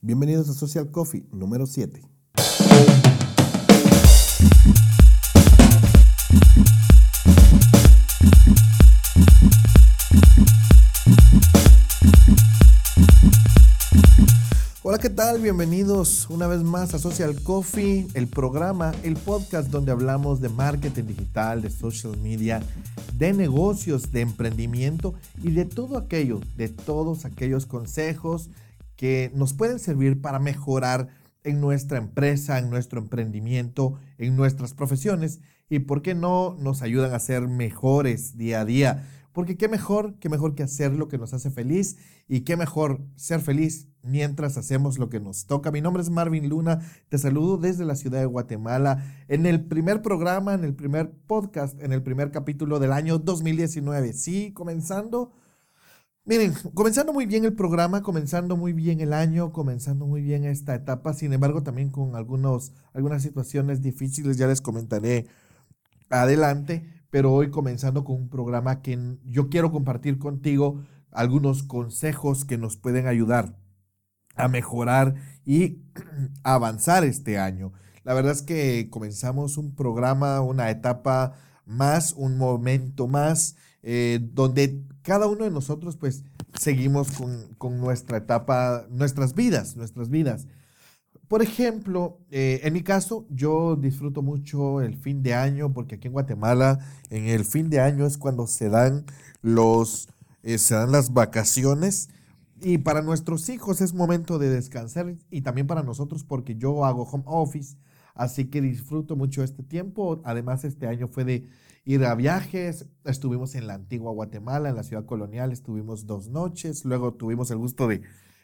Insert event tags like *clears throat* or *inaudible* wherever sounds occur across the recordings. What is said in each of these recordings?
Bienvenidos a Social Coffee número 7. Hola, ¿qué tal? Bienvenidos una vez más a Social Coffee, el programa, el podcast donde hablamos de marketing digital, de social media, de negocios, de emprendimiento y de todo aquello, de todos aquellos consejos que nos pueden servir para mejorar en nuestra empresa, en nuestro emprendimiento, en nuestras profesiones y, ¿por qué no, nos ayudan a ser mejores día a día? Porque qué mejor, qué mejor que hacer lo que nos hace feliz y qué mejor ser feliz mientras hacemos lo que nos toca. Mi nombre es Marvin Luna, te saludo desde la ciudad de Guatemala en el primer programa, en el primer podcast, en el primer capítulo del año 2019. Sí, comenzando Miren, comenzando muy bien el programa, comenzando muy bien el año, comenzando muy bien esta etapa, sin embargo también con algunos, algunas situaciones difíciles, ya les comentaré adelante, pero hoy comenzando con un programa que yo quiero compartir contigo algunos consejos que nos pueden ayudar a mejorar y *clears throat* avanzar este año. La verdad es que comenzamos un programa, una etapa más, un momento más, eh, donde cada uno de nosotros pues seguimos con, nuestra etapa, nuestras vidas, nuestras vidas. Por ejemplo, eh, en mi caso, yo disfruto mucho el fin de año porque aquí en Guatemala, en el fin de año es cuando se dan los, eh, se dan las vacaciones y para nuestros hijos es momento de descansar y también para nosotros porque yo hago home office, así que disfruto mucho este tiempo. Además, este año fue de ir a viajes. Estuvimos en la antigua Guatemala, en la ciudad colonial, estuvimos dos noches. Luego tuvimos el gusto de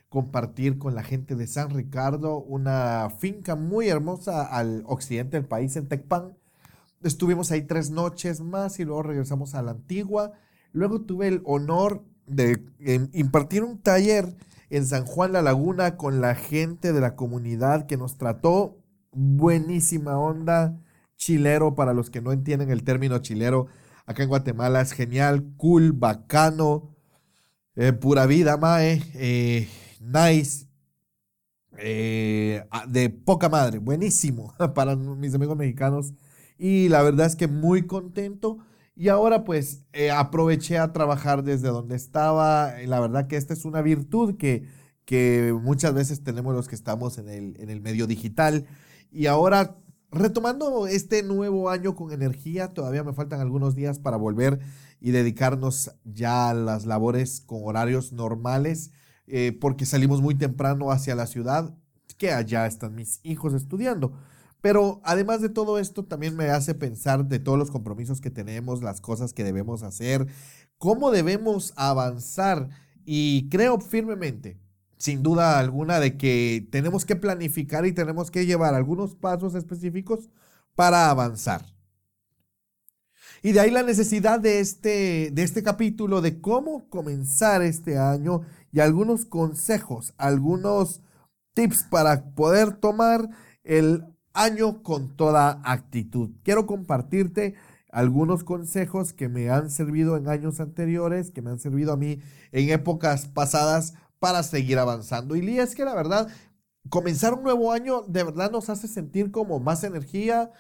compartir con la gente de San Ricardo una finca muy hermosa al occidente del país, en Tecpan. Estuvimos ahí tres noches más y luego regresamos a la antigua. Luego tuve el honor de impartir un taller en San Juan La Laguna con la gente de la comunidad que nos trató buenísima onda chilero, para los que no entienden el término chilero, acá en Guatemala es genial, cool, bacano, eh, pura vida, mae, eh, nice, eh, de poca madre, buenísimo *laughs* para mis amigos mexicanos. Y la verdad es que muy contento. Y ahora pues aproveché a trabajar desde donde estaba. La verdad que esta es una virtud que, que muchas veces tenemos los que estamos en el, en el medio digital. Y ahora retomando este nuevo año con energía, todavía me faltan algunos días para volver y dedicarnos ya a las labores con horarios normales, eh, porque salimos muy temprano hacia la ciudad, que allá están mis hijos estudiando. Pero además de todo esto, también me hace pensar de todos los compromisos que tenemos, las cosas que debemos hacer, cómo debemos avanzar. Y creo firmemente sin duda alguna de que tenemos que planificar y tenemos que llevar algunos pasos específicos para avanzar. Y de ahí la necesidad de este, de este capítulo de cómo comenzar este año y algunos consejos, algunos tips para poder tomar el año con toda actitud. Quiero compartirte algunos consejos que me han servido en años anteriores, que me han servido a mí en épocas pasadas para seguir avanzando. Y es que la verdad, comenzar un nuevo año de verdad nos hace sentir como más energía,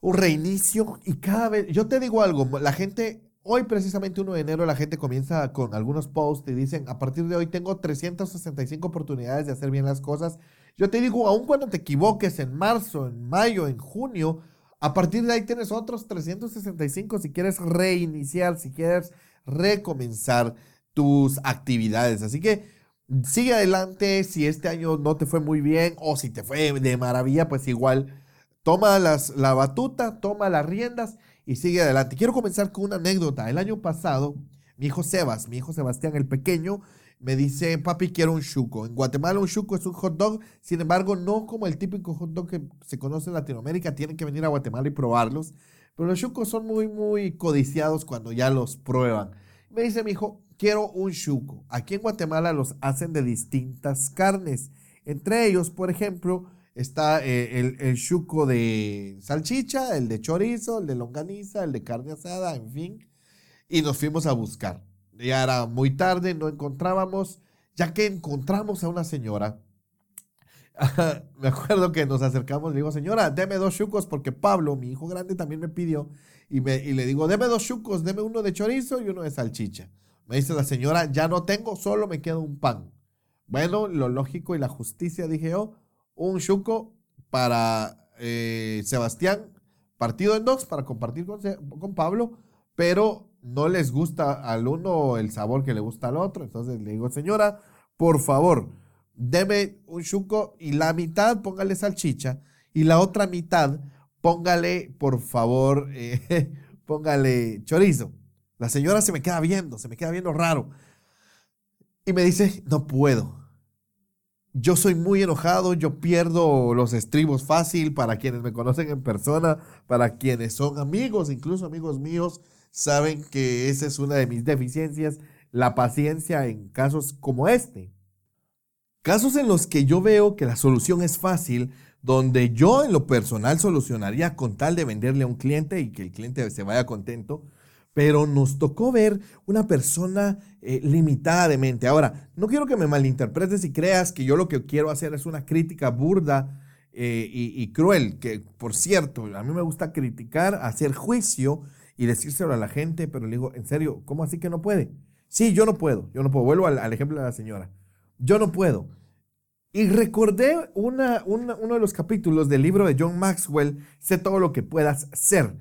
un reinicio y cada vez, yo te digo algo, la gente, hoy precisamente 1 de enero la gente comienza con algunos posts y dicen, a partir de hoy tengo 365 oportunidades de hacer bien las cosas. Yo te digo, aun cuando te equivoques en marzo, en mayo, en junio, a partir de ahí tienes otros 365 si quieres reiniciar, si quieres recomenzar tus actividades. Así que sigue adelante. Si este año no te fue muy bien o si te fue de maravilla, pues igual toma las, la batuta, toma las riendas y sigue adelante. Quiero comenzar con una anécdota. El año pasado, mi hijo Sebas, mi hijo Sebastián el pequeño, me dice, papi, quiero un chuco. En Guatemala un chuco es un hot dog, sin embargo, no como el típico hot dog que se conoce en Latinoamérica, tienen que venir a Guatemala y probarlos. Pero los chucos son muy, muy codiciados cuando ya los prueban. Me dice mi hijo, quiero un chuco. Aquí en Guatemala los hacen de distintas carnes. Entre ellos, por ejemplo, está eh, el, el chuco de salchicha, el de chorizo, el de longaniza, el de carne asada, en fin. Y nos fuimos a buscar. Ya era muy tarde, no encontrábamos, ya que encontramos a una señora *laughs* me acuerdo que nos acercamos, le digo, señora, deme dos chucos porque Pablo, mi hijo grande, también me pidió. Y, me, le digo, deme dos chucos, deme uno de chorizo y uno de salchicha. Me dice la señora, ya no tengo, solo me queda un pan. Bueno, lo lógico y la justicia, dije yo, un chuco para eh, Sebastián, partido en dos, para compartir con, con Pablo, pero no les gusta al uno el sabor que le gusta al otro. Entonces le digo, señora, por favor, deme un chuco y la mitad póngale salchicha y la otra mitad póngale, por favor, eh, *laughs* póngale chorizo. La señora se me queda viendo, se me queda viendo raro. Y me dice, no puedo. Yo soy muy enojado, yo pierdo los estribos fácil para quienes me conocen en persona, para quienes son amigos, incluso amigos míos, saben que esa es una de mis deficiencias, la paciencia en casos como este. Casos en los que yo veo que la solución es fácil, donde yo en lo personal solucionaría con tal de venderle a un cliente y que el cliente se vaya contento, pero nos tocó ver una persona eh, limitada de mente. Ahora, no quiero que me malinterpretes y creas que yo lo que quiero hacer es una crítica burda eh, y, y, cruel, que por cierto, a mí me gusta criticar, hacer juicio y decírselo a la gente, pero le digo, en serio, ¿cómo así que no puede? Sí, yo no puedo, yo no puedo. Vuelvo al, ejemplo de la señora. Yo no puedo. Y recordé una, uno de los capítulos del libro de John Maxwell, Sé todo lo que puedas ser,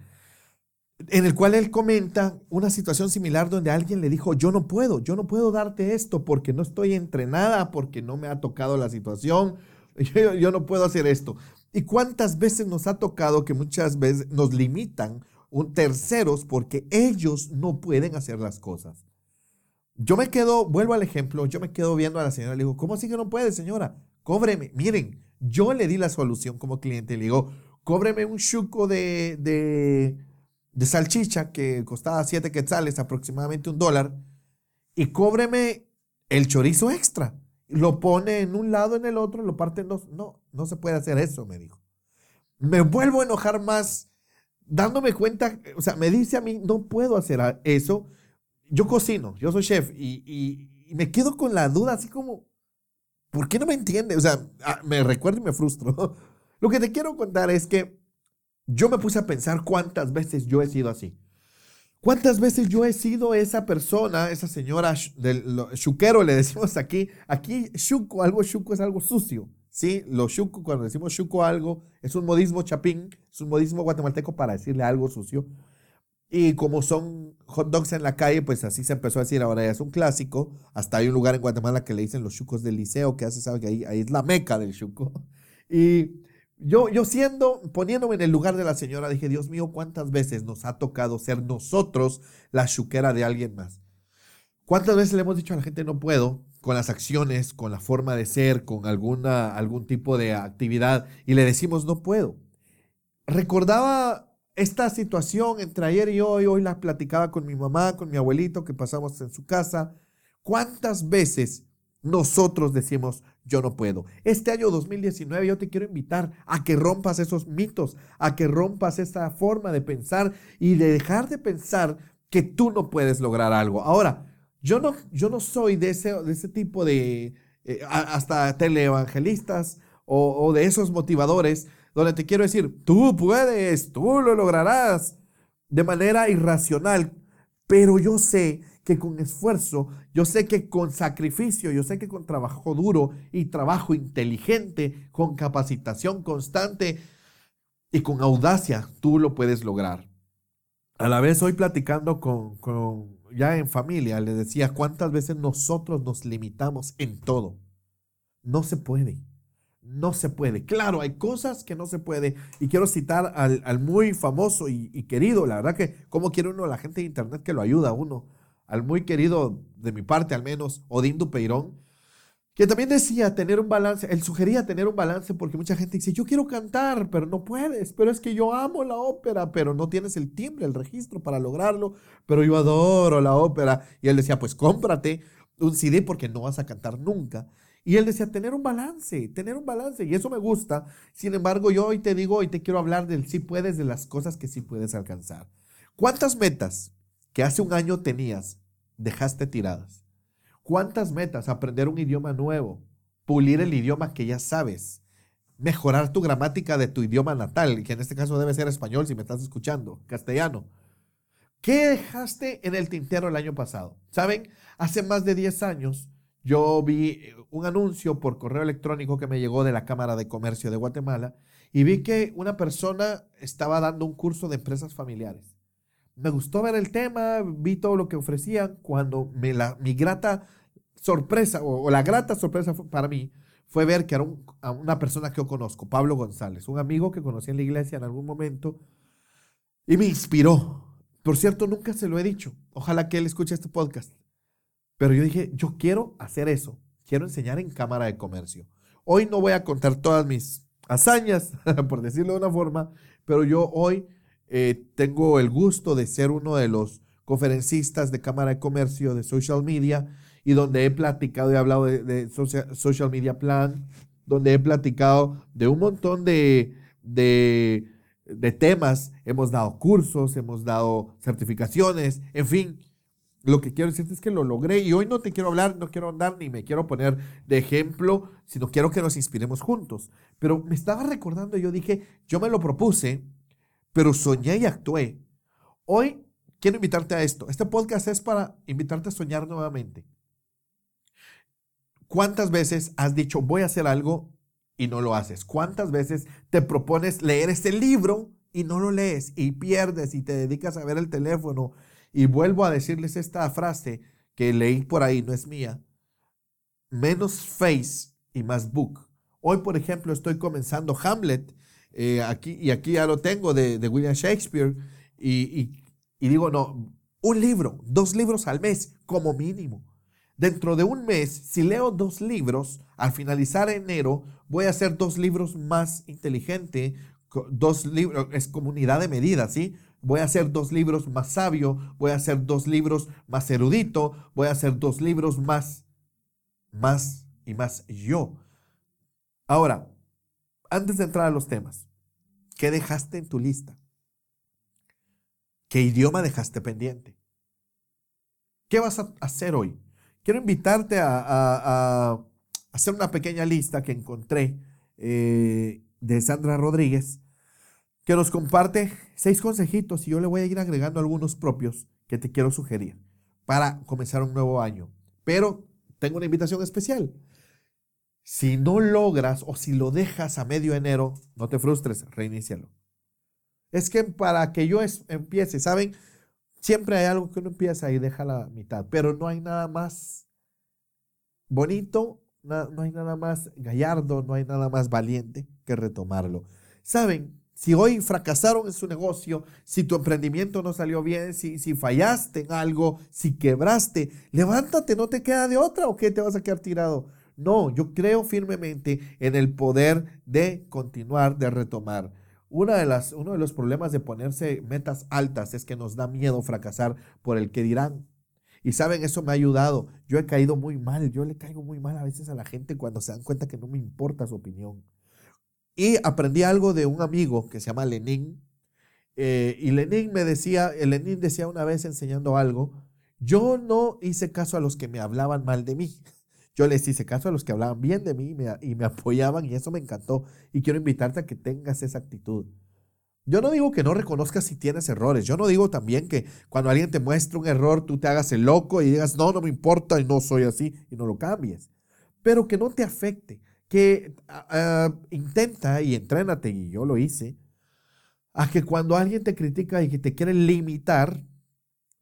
en el cual él comenta una situación similar donde alguien le dijo, yo no puedo, yo no puedo darte esto porque no estoy entrenada, porque no me ha tocado la situación, *laughs* yo, yo no puedo hacer esto. ¿Y cuántas veces nos ha tocado que muchas veces nos limitan un, terceros porque ellos no pueden hacer las cosas. Yo me quedo, vuelvo al ejemplo, yo me quedo viendo a la señora, le digo, ¿cómo así que no puede, señora? Cóbreme. Miren, yo le di la solución como cliente, le digo, cóbreme un chuco de, de, de salchicha que costaba 7 quetzales, aproximadamente un dólar, y cóbreme el chorizo extra. Lo pone en un lado, en el otro, lo parte en dos. No, no se puede hacer eso, me dijo. Me vuelvo a enojar más dándome cuenta, o sea, me dice a mí, no puedo hacer eso. Yo cocino, yo soy chef y, me quedo con la duda así como, ¿por qué no me entiende? O sea, ah, me recuerdo y me frustro. *laughs* Lo que te quiero contar es que yo me puse a pensar cuántas veces yo he sido así. ¿Cuántas veces yo he sido esa persona, esa señora del chuquero, le decimos aquí? Aquí, chuco, algo chuco es algo sucio. ¿sí? Lo chuco, cuando decimos chuco algo, es un modismo chapín, es un modismo guatemalteco para decirle algo sucio. Y como son hot dogs en la calle, pues así se empezó a decir, ahora ya es un clásico. Hasta hay un lugar en Guatemala que le dicen los chucos del liceo, que hace, sabe que ahí, ahí es la meca del chuco. *laughs* Y yo, yo siendo, poniéndome en el lugar de la señora, dije, Dios mío, ¿cuántas veces nos ha tocado ser nosotros la chuquera de alguien más? ¿Cuántas veces le hemos dicho a la gente, no puedo? con las acciones, con la forma de ser, con alguna, algún tipo de actividad y le decimos no puedo. Recordaba esta situación entre ayer y hoy, hoy la platicaba con mi mamá, con mi abuelito que pasamos en su casa. ¿Cuántas veces nosotros decimos yo no puedo? Este año 2019 yo te quiero invitar a que rompas esos mitos, a que rompas esa forma de pensar y de dejar de pensar que tú no puedes lograr algo. Ahora, yo no, yo no soy de ese, de ese tipo de, eh, hasta teleevangelistas o, o de esos motivadores donde te quiero decir, tú puedes, tú lo lograrás de manera irracional, pero yo sé que con esfuerzo, yo sé que con sacrificio, yo sé que con trabajo duro y trabajo inteligente, con capacitación constante y con audacia, tú lo puedes lograr. A la vez hoy platicando con, con ya en familia, le decía cuántas veces nosotros nos limitamos en todo. No se puede. No se puede. Claro, hay cosas que no se puede. Y quiero citar al, muy famoso y, querido, la verdad que, ¿cómo quiere uno la gente de internet que lo ayuda a uno? Al muy querido, de mi parte al menos, Odín Dupeirón, que también decía tener un balance, él sugería tener un balance porque mucha gente dice, yo quiero cantar, pero no puedes, pero es que yo amo la ópera, pero no tienes el timbre, el registro para lograrlo, pero yo adoro la ópera. Y él decía, pues cómprate un CD porque no vas a cantar nunca. Y él decía, tener un balance, tener un balance, y eso me gusta. Sin embargo, yo hoy te digo, hoy te quiero hablar del sí puedes, de las cosas que sí puedes alcanzar. ¿Cuántas metas que hace un año tenías dejaste tiradas? ¿Cuántas metas? Aprender un idioma nuevo, pulir el idioma que ya sabes, mejorar tu gramática de tu idioma natal, que en este caso debe ser español si me estás escuchando, castellano. ¿Qué dejaste en el tintero el año pasado? Saben, hace más de 10 años yo vi un anuncio por correo electrónico que me llegó de la Cámara de Comercio de Guatemala y vi que una persona estaba dando un curso de empresas familiares. Me gustó ver el tema, vi todo lo que ofrecían cuando me la, mi grata sorpresa o, la grata sorpresa para mí fue ver que era una persona que yo conozco, Pablo González, un amigo que conocí en la iglesia en algún momento y me inspiró. Por cierto, nunca se lo he dicho. Ojalá que él escuche este podcast. Pero yo dije, yo quiero hacer eso. Quiero enseñar en Cámara de Comercio. Hoy no voy a contar todas mis hazañas, *laughs* por decirlo de una forma, pero yo hoy eh, tengo el gusto de ser uno de los conferencistas de Cámara de Comercio de Social Media y donde he platicado y hablado de, social, Media Plan, donde he platicado de un montón de, de, de temas, hemos dado cursos, hemos dado certificaciones, en fin. Lo que quiero decirte es que lo logré y hoy no te quiero hablar, no quiero andar ni me quiero poner de ejemplo, sino quiero que nos inspiremos juntos. Pero me estaba recordando, yo dije, yo me lo propuse, pero soñé y actué. Hoy quiero invitarte a esto. Este podcast es para invitarte a soñar nuevamente. ¿Cuántas veces has dicho voy a hacer algo y no lo haces? ¿Cuántas veces te propones leer este libro y no lo lees y pierdes y te dedicas a ver el teléfono? Y vuelvo a decirles esta frase que leí por ahí, no es mía. Menos face y más book. Hoy, por ejemplo, estoy comenzando Hamlet eh, aquí, y aquí ya lo tengo de, William Shakespeare y digo, no, un libro, dos libros al mes como mínimo. Dentro de un mes, si leo dos libros, al finalizar enero, voy a hacer dos libros más inteligente, dos libros, es comunidad de medida, ¿sí? Voy a hacer dos libros más sabio, voy a hacer dos libros más erudito, voy a hacer dos libros más, más y más yo. Ahora, antes de entrar a los temas, ¿qué dejaste en tu lista? ¿Qué idioma dejaste pendiente? ¿Qué vas a hacer hoy? Quiero invitarte a, hacer una pequeña lista que encontré eh, de Sandra Rodríguez, que nos comparte seis consejitos y yo le voy a ir agregando algunos propios que te quiero sugerir para comenzar un nuevo año. Pero tengo una invitación especial. Si no logras o si lo dejas a medio enero, no te frustres, reinícialo. Es que para que yo empiece, ¿saben? Siempre hay algo que uno empieza y deja la mitad, pero no hay nada más bonito, no, hay nada más gallardo, no hay nada más valiente que retomarlo. Saben, si hoy fracasaron en su negocio, si tu emprendimiento no salió bien, si, si fallaste en algo, si quebraste, levántate, no te queda de otra o qué te vas a quedar tirado. No, yo creo firmemente en el poder de continuar, de retomar. Una de las, uno de los problemas de ponerse metas altas es que nos da miedo fracasar por el que dirán. Y saben, eso me ha ayudado. Yo he caído muy mal, yo le caigo muy mal a veces a la gente cuando se dan cuenta que no me importa su opinión. Y aprendí algo de un amigo que se llama Lenin. Eh, y Lenin me decía, Lenin decía una vez enseñando algo, yo no hice caso a los que me hablaban mal de mí. *laughs* Yo les hice caso a los que hablaban bien de mí y me, apoyaban y eso me encantó. Y quiero invitarte a que tengas esa actitud. Yo no digo que no reconozcas si tienes errores. Yo no digo también que cuando alguien te muestre un error, tú te hagas el loco y digas, no, no me importa y no soy así y no lo cambies. Pero que no te afecte. Que ah, ah, intenta y entrénate, y yo lo hice, a que cuando alguien te critica y que te quiere limitar,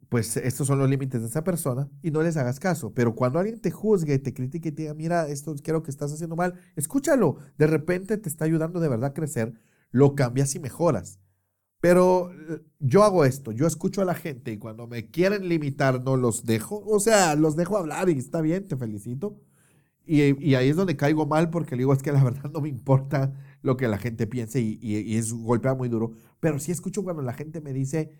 pues estos son los límites de esa persona y no les hagas caso. Pero cuando alguien te juzgue, te critique y te diga, mira, esto creo que estás haciendo mal, escúchalo. De repente te está ayudando de verdad a crecer, lo cambias y mejoras. Pero eh, yo hago esto, yo escucho a la gente y cuando me quieren limitar no los dejo, o sea, los dejo hablar y está bien, te felicito. Y, ahí es donde caigo mal porque le digo, es que la verdad no me importa lo que la gente piense y, es golpea muy duro. Pero sí escucho cuando la gente me dice,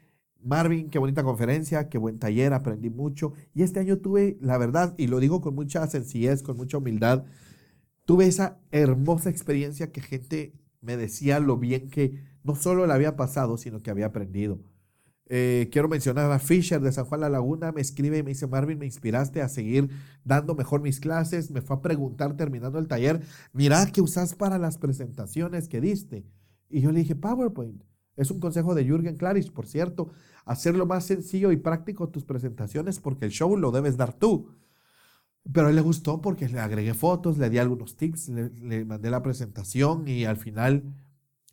Marvin, qué bonita conferencia, qué buen taller, aprendí mucho. Y este año tuve, la verdad, y lo digo con mucha sencillez, con mucha humildad, tuve esa hermosa experiencia que gente me decía lo bien que no solo le había pasado, sino que había aprendido. Eh, quiero mencionar a Fisher de San Juan La Laguna, me escribe y me dice, Marvin, me inspiraste a seguir dando mejor mis clases, me fue a preguntar terminando el taller, mira, ¿qué usas para las presentaciones que diste? Y yo le dije, PowerPoint. Es un consejo de Jürgen Klarisch, por cierto, hacerlo más sencillo y práctico tus presentaciones porque el show lo debes dar tú. Pero a él le gustó porque le agregué fotos, le di algunos tips, le, mandé la presentación y al final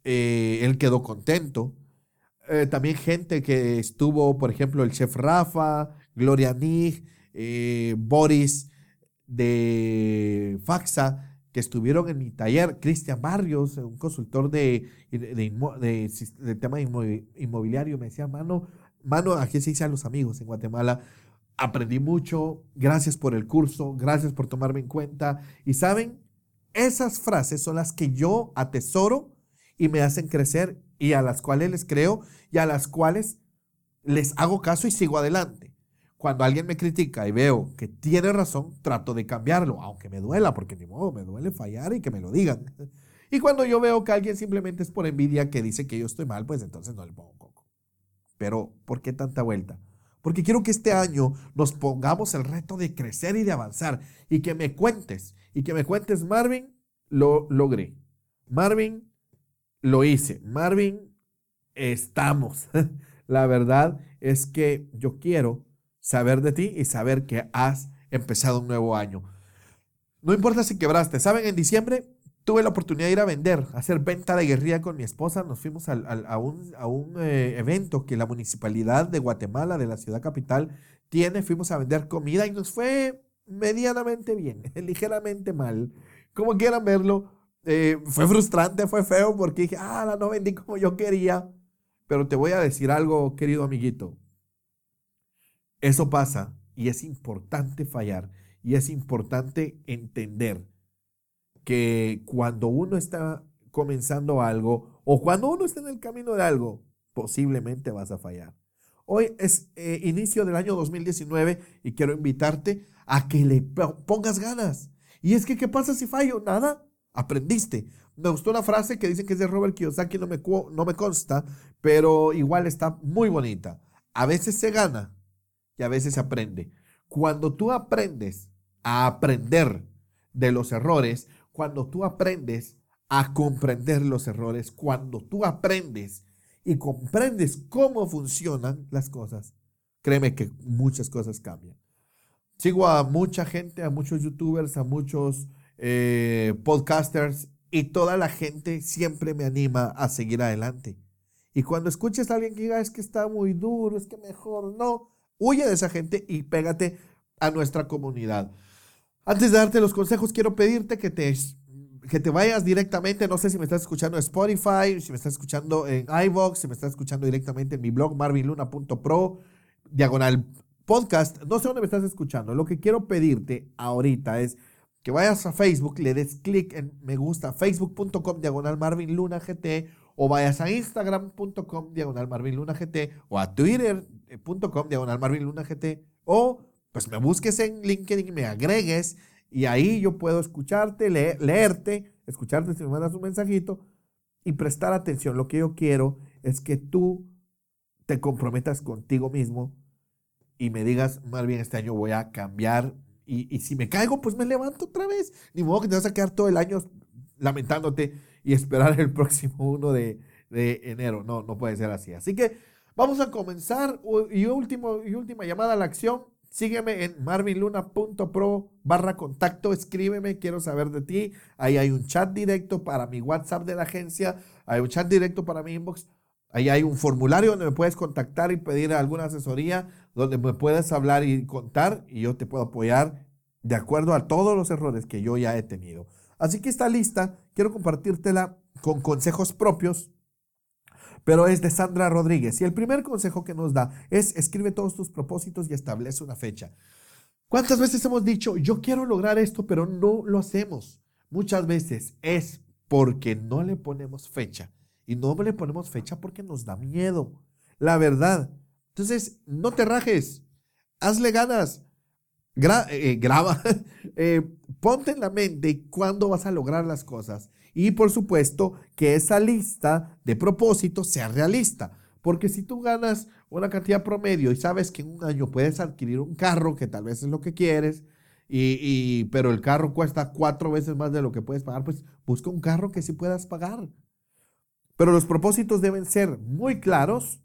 eh, él quedó contento. Eh, también gente que estuvo, por ejemplo, el chef Rafa, Gloria Nig, eh, Boris de Faxa, que estuvieron en mi taller, Cristian Barrios, un consultor de, de, tema inmobiliario, me decía, mano, mano, aquí se dice a los amigos en Guatemala, aprendí mucho, gracias por el curso, gracias por tomarme en cuenta. Y saben, esas frases son las que yo atesoro y me hacen crecer y a las cuales les creo y a las cuales les hago caso y sigo adelante. Cuando alguien me critica y veo que tiene razón, trato de cambiarlo, aunque me duela, porque ni modo, me duele fallar y que me lo digan. *laughs* Y cuando yo veo que alguien simplemente es por envidia que dice que yo estoy mal, pues entonces no le pongo coco. Pero, ¿por qué tanta vuelta? Porque quiero que este año nos pongamos el reto de crecer y de avanzar y que me cuentes y que me cuentes, Marvin, lo logré. Marvin, lo hice. Marvin, estamos. *laughs* La verdad es que yo quiero saber de ti y saber que has empezado un nuevo año. No importa si quebraste. ¿Saben? En diciembre tuve la oportunidad de ir a vender, hacer venta de guerrilla con mi esposa. Nos fuimos a, un, eh, evento que la municipalidad de Guatemala, de la ciudad capital, tiene. Fuimos a vender comida y nos fue medianamente bien, *laughs* ligeramente mal. Como quieran verlo, eh, fue frustrante, fue feo porque dije, ah, no vendí como yo quería. Pero te voy a decir algo, querido amiguito. Eso pasa y es importante fallar y es importante entender que cuando uno está comenzando algo o cuando uno está en el camino de algo, posiblemente vas a fallar. Hoy es eh, inicio del año 2019 y quiero invitarte a que le pongas ganas. Y es que, ¿qué pasa si fallo? Nada, aprendiste. Me gustó una frase que dicen que es de Robert Kiyosaki, no me, no me consta, pero igual está muy bonita. A veces se gana, y a veces se aprende. Cuando tú aprendes a aprender de los errores, cuando tú aprendes a comprender los errores, cuando tú aprendes y comprendes cómo funcionan las cosas, créeme que muchas cosas cambian. Sigo a mucha gente, a muchos youtubers, a muchos eh, podcasters y toda la gente siempre me anima a seguir adelante. Y cuando escuches a alguien que diga es que está muy duro, es que mejor no, Huye de esa gente y pégate a nuestra comunidad. Antes de darte los consejos, quiero pedirte que te, que te vayas directamente, no sé si me estás escuchando en Spotify, si me estás escuchando en iVoox, si me estás escuchando directamente en mi blog marvinluna.pro, diagonal podcast, no sé dónde me estás escuchando. Lo que quiero pedirte ahorita es que vayas a Facebook, le des clic en me gusta, facebook.com diagonal Marvin Luna GT, o vayas a instagram.com diagonal Marvin Luna GT, o a twitter.com diagonal Marvin Luna GT, o pues me busques en LinkedIn y me agregues, y ahí yo puedo escucharte, leerte, escucharte si me mandas un mensajito y prestar atención. Lo que yo quiero es que tú te comprometas contigo mismo y me digas, más bien este año voy a cambiar y, si me caigo, pues me levanto otra vez. Ni modo que te vas a quedar todo el año lamentándote y *laughs* esperar el próximo 1 de, enero. No, no puede ser así. Así que vamos a comenzar. Y, último, y última llamada a la acción. Sígueme en marvinluna.pro barra contacto, escríbeme, quiero saber de ti. Ahí hay un chat directo para mi WhatsApp de la agencia, hay un chat directo para mi inbox. Ahí hay un formulario donde me puedes contactar y pedir alguna asesoría, donde me puedes hablar y contar y yo te puedo apoyar de acuerdo a todos los errores que yo ya he tenido. Así que esta lista quiero compartírtela con consejos propios, pero es de Sandra Rodríguez. Y el primer consejo que nos da es escribe todos tus propósitos y establece una fecha. ¿Cuántas veces hemos dicho, yo quiero lograr esto, pero no lo hacemos? Muchas veces es porque no le ponemos fecha. Y no le ponemos fecha porque nos da miedo. La verdad. Entonces, no te rajes. Hazle ganas. Eh, graba. *laughs* Eh, ponte en la mente cuándo vas a lograr las cosas. Y por supuesto que esa lista de propósitos sea realista. Porque si tú ganas una cantidad promedio y sabes que en un año puedes adquirir un carro que tal vez es lo que quieres, y, pero el carro cuesta cuatro veces más de lo que puedes pagar, pues busca un carro que sí puedas pagar. Pero los propósitos deben ser muy claros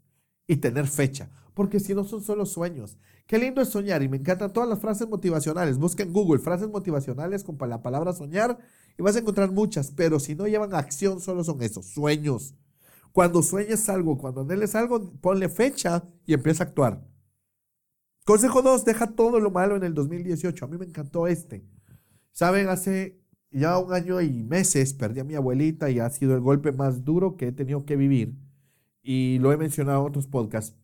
y tener fecha, porque si no son solo sueños. Qué lindo es soñar y me encantan todas las frases motivacionales. Busca en Google frases motivacionales con la palabra soñar y vas a encontrar muchas, pero si no llevan acción, solo son esos, sueños. Cuando sueñes algo, cuando anheles algo, ponle fecha y empieza a actuar. Consejo 2, deja todo lo malo en el 2018. A mí me encantó este. Saben, hace ya un año y meses perdí a mi abuelita y ha sido el golpe más duro que he tenido que vivir. Y lo he mencionado en otros podcasts.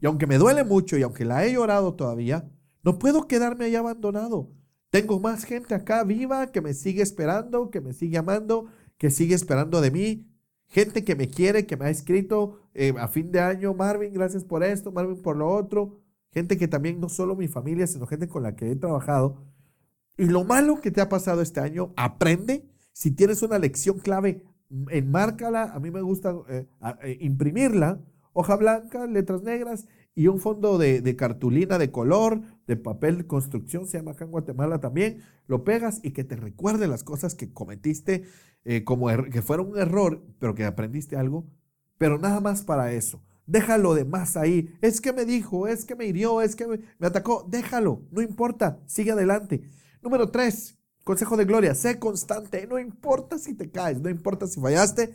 Y aunque me duele mucho y aunque la he llorado todavía, no puedo quedarme ahí abandonado. Tengo más gente acá viva que me sigue esperando, que me sigue amando, que sigue esperando de mí. Gente que me quiere, que me ha escrito eh, a fin de año, Marvin, gracias por esto, Marvin por lo otro. Gente que también no solo mi familia, sino gente con la que he trabajado. Y lo malo que te ha pasado este año, aprende. Si tienes una lección clave, enmárcala. A mí me gusta eh, eh, imprimirla. Hoja blanca, letras negras y un fondo de, cartulina de color, de papel de construcción, se llama acá en Guatemala también, lo pegas y que te recuerde las cosas que cometiste eh, como er, que fueron un error, pero que aprendiste algo, pero nada más para eso. Déjalo de más ahí. Es que me dijo, es que me hirió, es que me atacó. Déjalo, no importa, sigue adelante. Número tres, consejo de gloria, sé constante. No importa si te caes, no importa si fallaste,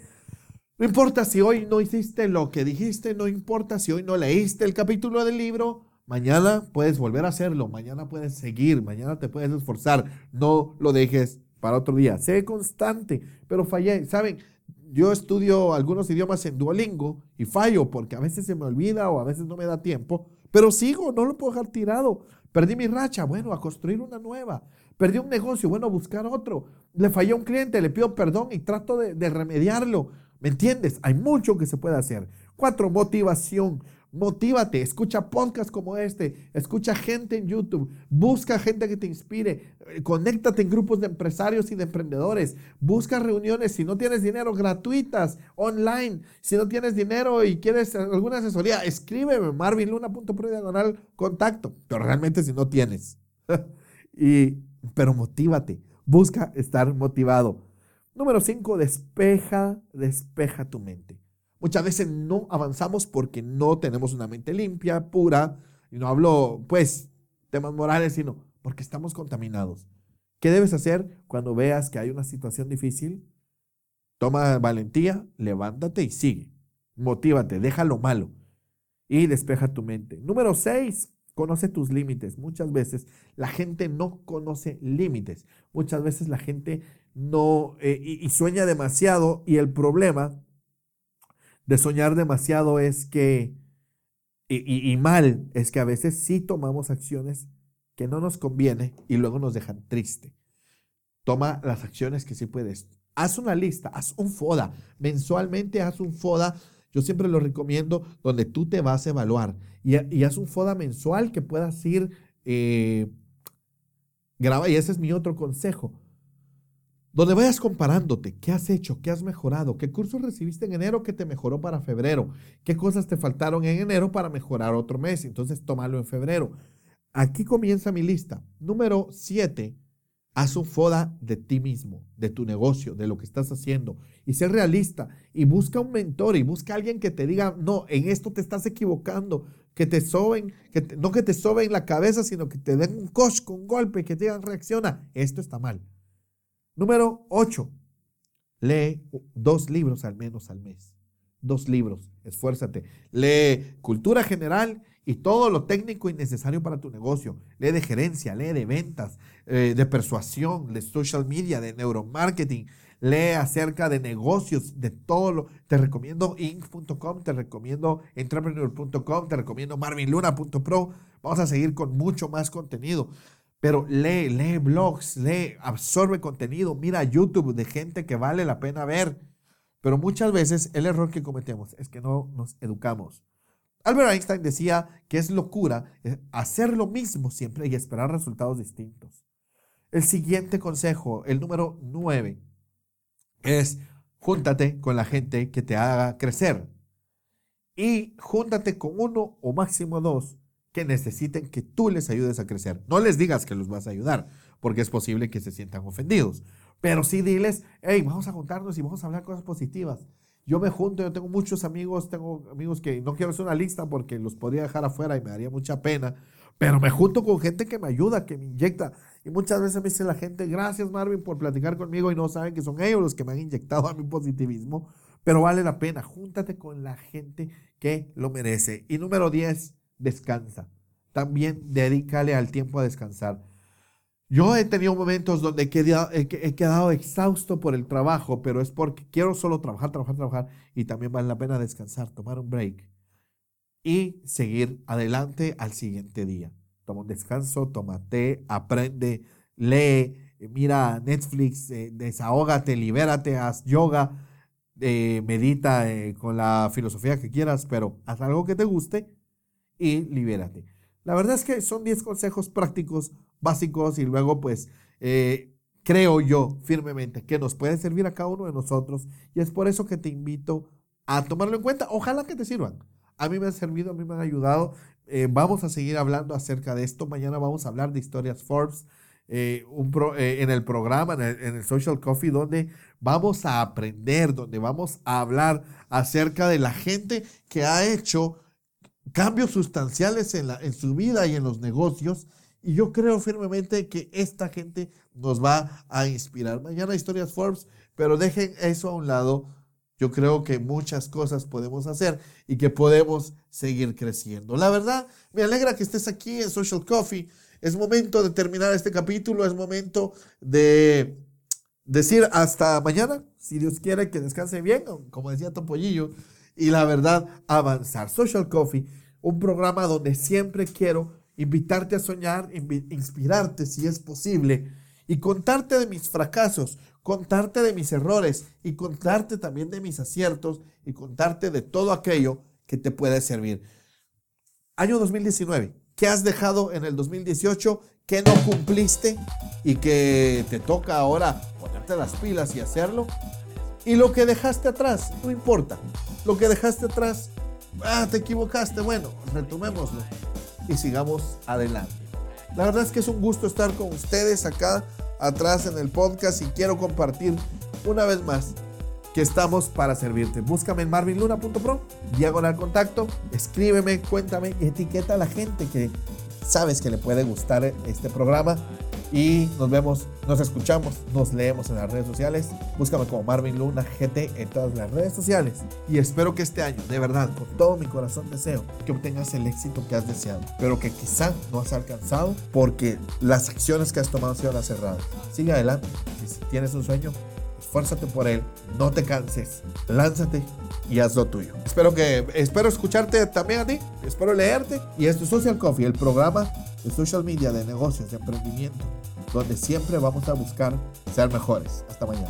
no importa si hoy no hiciste lo que dijiste, no importa si hoy no leíste el capítulo del libro, mañana puedes volver a hacerlo, mañana puedes seguir, mañana te puedes esforzar, no lo dejes para otro día. Sé constante, pero fallé. Saben, yo estudio algunos idiomas en Duolingo y fallo porque a veces se me olvida o a veces no me da tiempo, pero sigo, no lo puedo dejar tirado. Perdí mi racha, bueno, a construir una nueva. Perdí un negocio, bueno, a buscar otro. Le fallé a un cliente, le pido perdón y trato de, de remediarlo. ¿Me entiendes? Hay mucho que se puede hacer. Cuatro, motivación. Motívate, escucha podcasts como este, escucha gente en YouTube, busca gente que te inspire, eh, conéctate en grupos de empresarios y de emprendedores, busca reuniones, si no tienes dinero, gratuitas, online, si no tienes dinero y quieres alguna asesoría, escríbeme, marvinluna.pro diagonal contacto, pero realmente si no tienes. *laughs* y, pero motívate, busca estar motivado. Número 5, despeja, despeja tu mente. Muchas veces no avanzamos porque no tenemos una mente limpia, pura, y no hablo, pues, temas morales, sino porque estamos contaminados. ¿Qué debes hacer cuando veas que hay una situación difícil? Toma valentía, levántate y sigue. Motívate, deja lo malo y despeja tu mente. Número 6, conoce tus límites. Muchas veces la gente no conoce límites. Muchas veces la gente no, eh, y, sueña demasiado y el problema de soñar demasiado es que, y, mal, es que a veces sí tomamos acciones que no nos conviene y luego nos dejan triste. Toma las acciones que sí puedes. Haz una lista, haz un FODA. Mensualmente haz un FODA. Yo siempre lo recomiendo donde tú te vas a evaluar. Y, haz un FODA mensual que puedas ir, eh, graba. Y ese es mi otro consejo donde vayas comparándote, qué has hecho, qué has mejorado, qué cursos recibiste en enero que te mejoró para febrero, qué cosas te faltaron en enero para mejorar otro mes, entonces tómalo en febrero. Aquí comienza mi lista. Número 7, haz un FODA de ti mismo, de tu negocio, de lo que estás haciendo y sé realista y busca un mentor y busca alguien que te diga, no, en esto te estás equivocando, que te soben, que no que te soben la cabeza, sino que te den un coach, un golpe, que te digan, reacciona, esto está mal. Número 8. Lee dos libros al menos al mes. Dos libros, esfuérzate. Lee cultura general y todo lo técnico y necesario para tu negocio. Lee de gerencia, lee de ventas, eh, de persuasión, de social media, de neuromarketing. Lee acerca de negocios, de todo lo. Te recomiendo inc.com, te recomiendo entrepreneur.com, te recomiendo marvinluna.pro. Vamos a seguir con mucho más contenido. Pero lee, lee blogs, lee, absorbe contenido, mira YouTube de gente que vale la pena ver. Pero muchas veces el error que cometemos es que no nos educamos. Albert Einstein decía que es locura eh, hacer lo mismo siempre y esperar resultados distintos. El siguiente consejo, el número nueve, es júntate con la gente que te haga crecer. y júntate con uno o máximo dos que necesiten que tú les ayudes a crecer. No les digas que los vas a ayudar, porque es posible que se sientan ofendidos. Pero sí diles, hey, vamos a juntarnos y vamos a hablar cosas positivas. Yo me junto, yo tengo muchos amigos, tengo amigos que no quiero hacer una lista porque los podría dejar afuera y me daría mucha pena, pero me junto con gente que me ayuda, que me inyecta. Y muchas veces me dice la gente, gracias Marvin por platicar conmigo y no saben que son ellos los que me han inyectado a mi positivismo, pero vale la pena, júntate con la gente que lo merece. Y número 10, descansa. También dedícale al tiempo a descansar. Yo he tenido momentos donde he quedado, exhausto por el trabajo, pero es porque quiero solo trabajar, trabajar, trabajar y también vale la pena descansar, tomar un break y seguir adelante al siguiente día. Toma un descanso, toma té, aprende, lee, mira Netflix, eh, desahógate, libérate, haz yoga, eh, medita eh, con la filosofía que quieras, pero haz algo que te guste y libérate. La verdad es que son 10 consejos prácticos, básicos y luego pues creo yo firmemente que nos puede servir a cada uno de nosotros y es por eso que te invito a tomarlo en cuenta. Ojalá que te sirvan. A mí me han servido, a mí me han ayudado. Eh, vamos a seguir hablando acerca de esto. Mañana vamos a hablar de historias Forbes eh, eh, en el programa, en el, Social Coffee, donde vamos a aprender, donde vamos a hablar acerca de la gente que ha hecho cambios sustanciales en, su vida y en los negocios. Y yo creo firmemente que esta gente nos va a inspirar. Mañana historias Forbes, pero dejen eso a un lado yo creo que muchas cosas podemos hacer y que podemos seguir creciendo. La verdad, me alegra que estés aquí en Social Coffee. Es momento de terminar este capítulo, es momento de decir hasta mañana, si Dios quiere que descanse bien, como decía Topollillo, y la verdad, avanzar. Social Coffee, un programa donde siempre quiero invitarte a soñar, inspirarte si es posible y contarte de mis fracasos, contarte de mis errores y contarte también de mis aciertos y contarte de todo aquello que te puede servir. Año 2019, ¿qué has dejado en el 2018? ¿Qué no cumpliste y que te toca ahora ponerte las pilas y hacerlo? Y lo que dejaste atrás, no importa. Lo que dejaste atrás, ah, te equivocaste, bueno, retomémoslo y sigamos adelante. La verdad es que es un gusto estar con ustedes acá atrás en el podcast y quiero compartir una vez más que estamos para servirte. Búscame en marvinluna.pro, diagonal contacto, escríbeme, cuéntame y etiqueta a la gente que sabes que le puede gustar este programa. Y nos vemos, nos escuchamos, nos leemos en las redes sociales. Búscame como Marvin Luna GT en todas las redes sociales. Y espero que este año, de verdad, con todo mi corazón deseo que obtengas el éxito que has deseado. Pero que quizá no has alcanzado porque las acciones que has tomado han sido las cerradas. Sigue adelante. Si tienes un sueño, esfuérzate por él. No te canses. Lánzate y haz lo tuyo. Espero que espero escucharte también a ti. Espero leerte. Y esto es Social Coffee, el programa de social media, de negocios, de emprendimiento, donde siempre vamos a buscar ser mejores. Hasta mañana.